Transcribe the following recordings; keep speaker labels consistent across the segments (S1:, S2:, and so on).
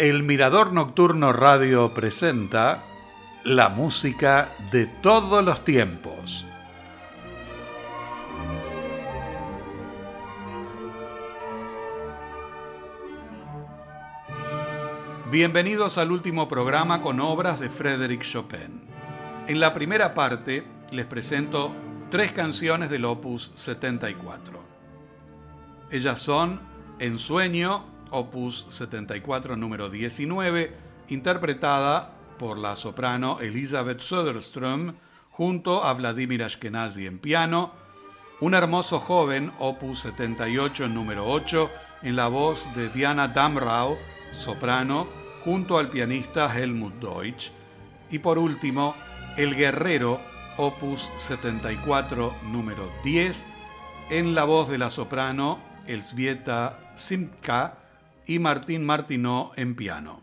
S1: El Mirador Nocturno Radio presenta la música de todos los tiempos. Bienvenidos al último programa con obras de Frédéric Chopin. En la primera parte les presento tres canciones del opus 74. Ellas son Ensueño, opus 74 número 19, interpretada por la soprano Elizabeth Söderström junto a Vladimir Ashkenazi en piano, Un hermoso joven, opus 78 número 8, en la voz de Diana Damrau, soprano, junto al pianista Helmut Deutsch, y por último, El guerrero, opus 74 número 10, en la voz de la soprano Elzbieta Simka, y Martín Martinó en piano.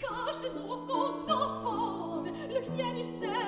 S2: Quand je les ouvre, qu'on s'en Le client, il sait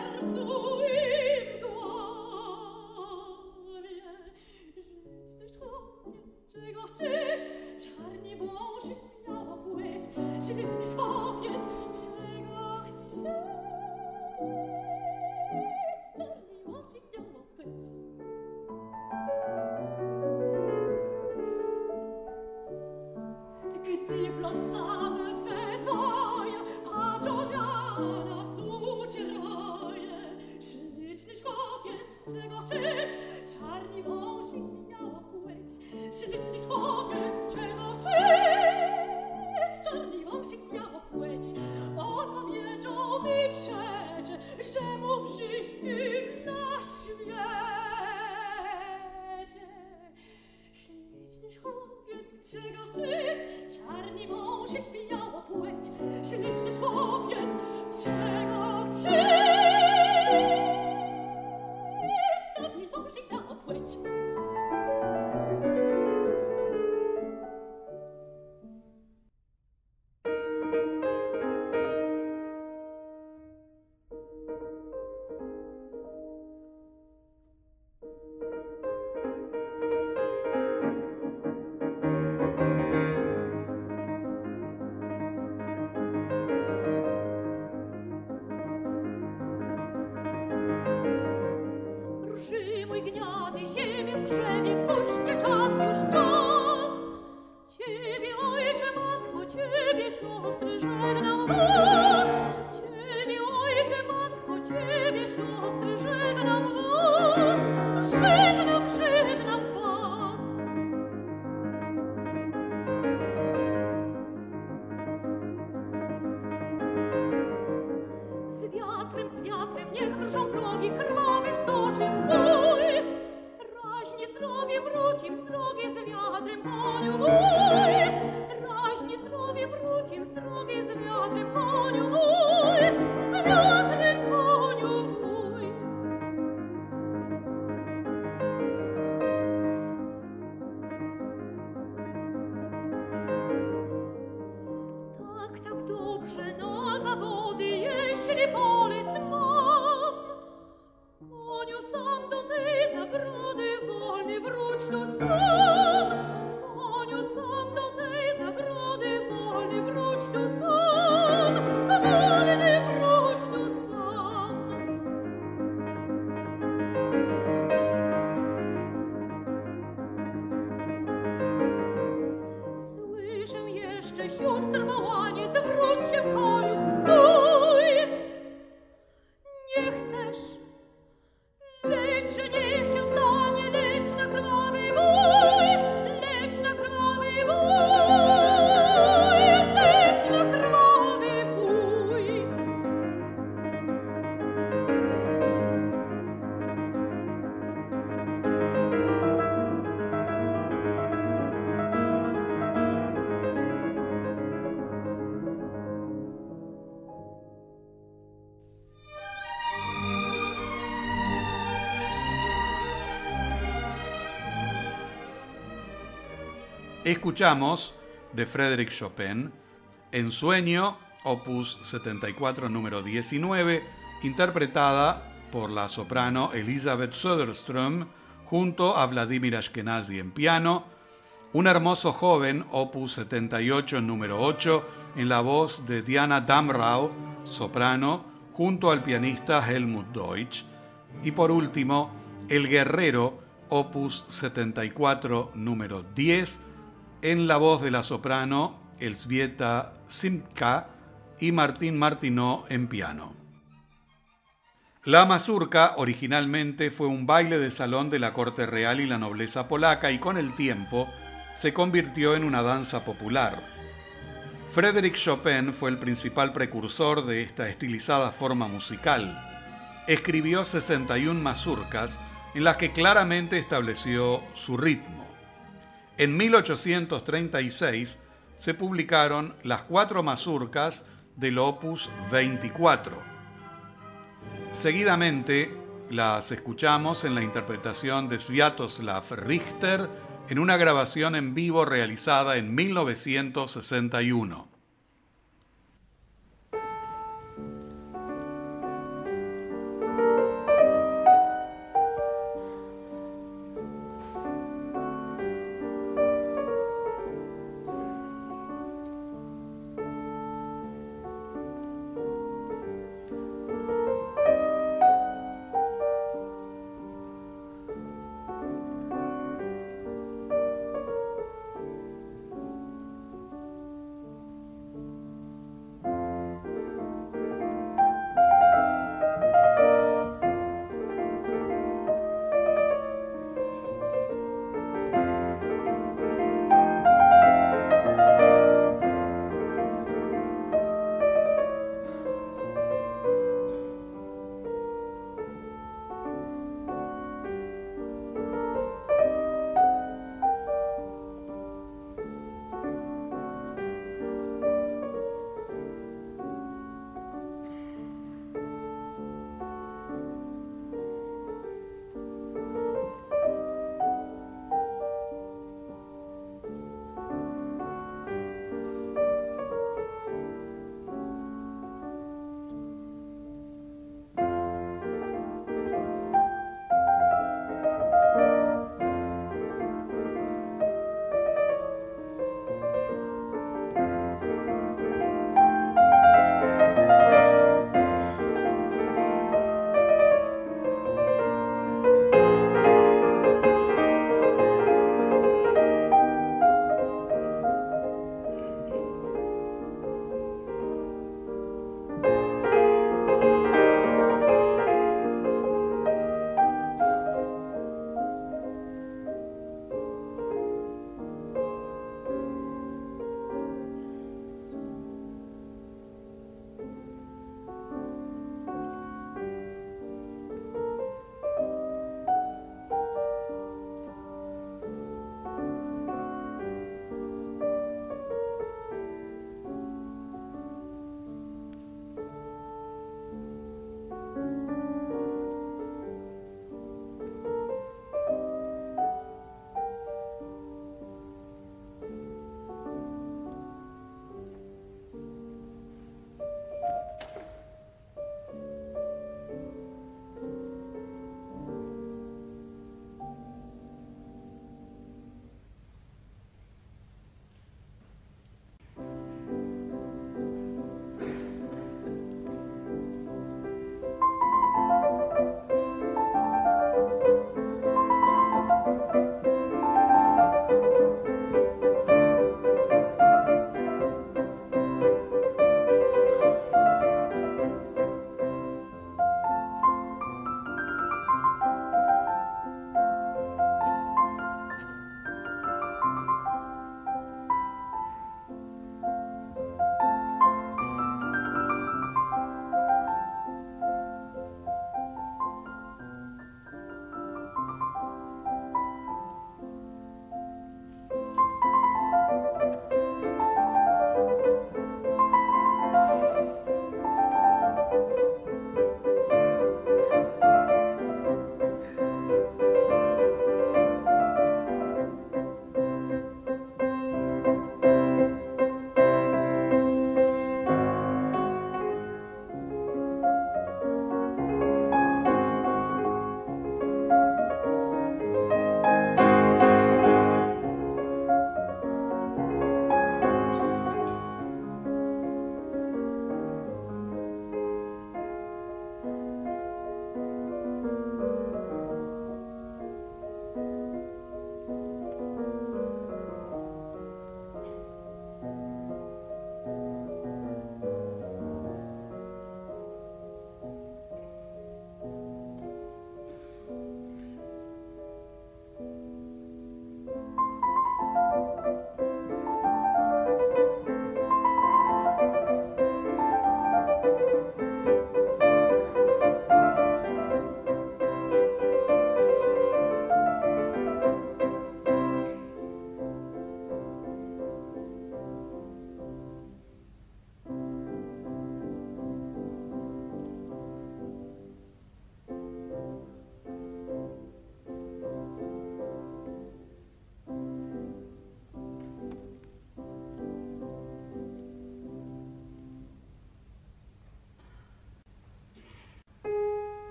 S2: Escuchamos de Frédéric Chopin, En Sueño, opus 74, número 19, interpretada por la soprano Elizabeth Söderström junto a Vladimir Ashkenazi en piano, Un hermoso joven, opus 78, número 8, en la voz de Diana Damrau, soprano, junto al pianista Helmut Deutsch, y por último, El guerrero, opus 74, número 10, en la voz de la soprano Elzbieta Simka y Martín Martinó en piano. La mazurca originalmente fue un baile de salón de la corte real y la nobleza polaca y con el tiempo se convirtió en una danza popular. Frédéric Chopin fue el principal precursor de esta estilizada forma musical. Escribió 61 mazurcas en las que claramente estableció su ritmo. En 1836 se publicaron las cuatro mazurcas del opus 24. Seguidamente las escuchamos en la interpretación de Sviatoslav Richter en una grabación en vivo realizada en 1961.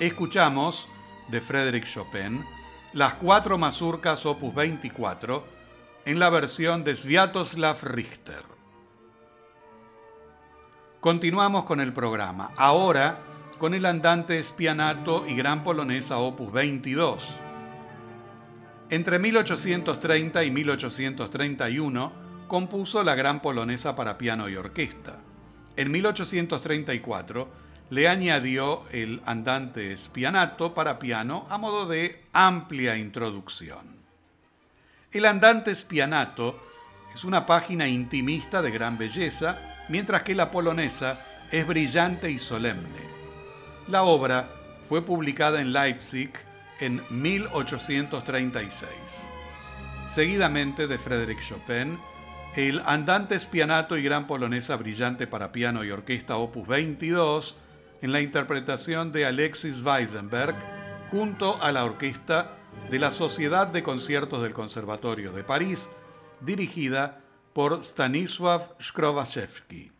S2: Escuchamos, de Frédéric Chopin, las cuatro mazurcas opus 24 en la versión de Sviatoslav Richter. Continuamos con el programa, ahora con el andante Spianato y Gran Polonesa opus 22. Entre 1830 y 1831 compuso la Gran Polonesa para piano y orquesta. En 1834 le añadió el andante spianato para piano a modo de amplia introducción. El andante spianato es una página intimista de gran belleza, mientras que la polonesa es brillante y solemne. La obra fue publicada en Leipzig en 1836. Seguidamente de Frédéric Chopin, el Andante Spianato y Gran Polonesa Brillante para Piano y Orquesta Opus 22 en la interpretación de Alexis Weisenberg junto a la orquesta de la Sociedad de Conciertos del Conservatorio de París, dirigida por Stanisław Skrowaczewski.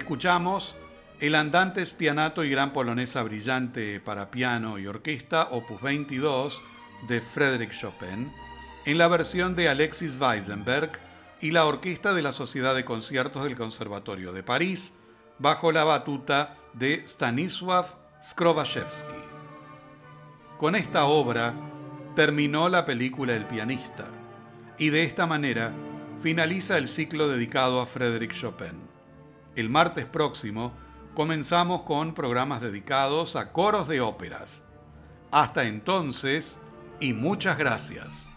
S2: Escuchamos el andante spianato y gran polonesa brillante para piano y orquesta, opus 22, de Frédéric Chopin, en la versión de Alexis Weisenberg y la orquesta de la Sociedad de Conciertos del Conservatorio de París, bajo la batuta de Stanisław Skrovashevsky. Con esta obra terminó la película El pianista, y de esta manera finaliza el ciclo dedicado a Frédéric Chopin. El martes próximo comenzamos con programas dedicados a coros de óperas. Hasta entonces y muchas gracias.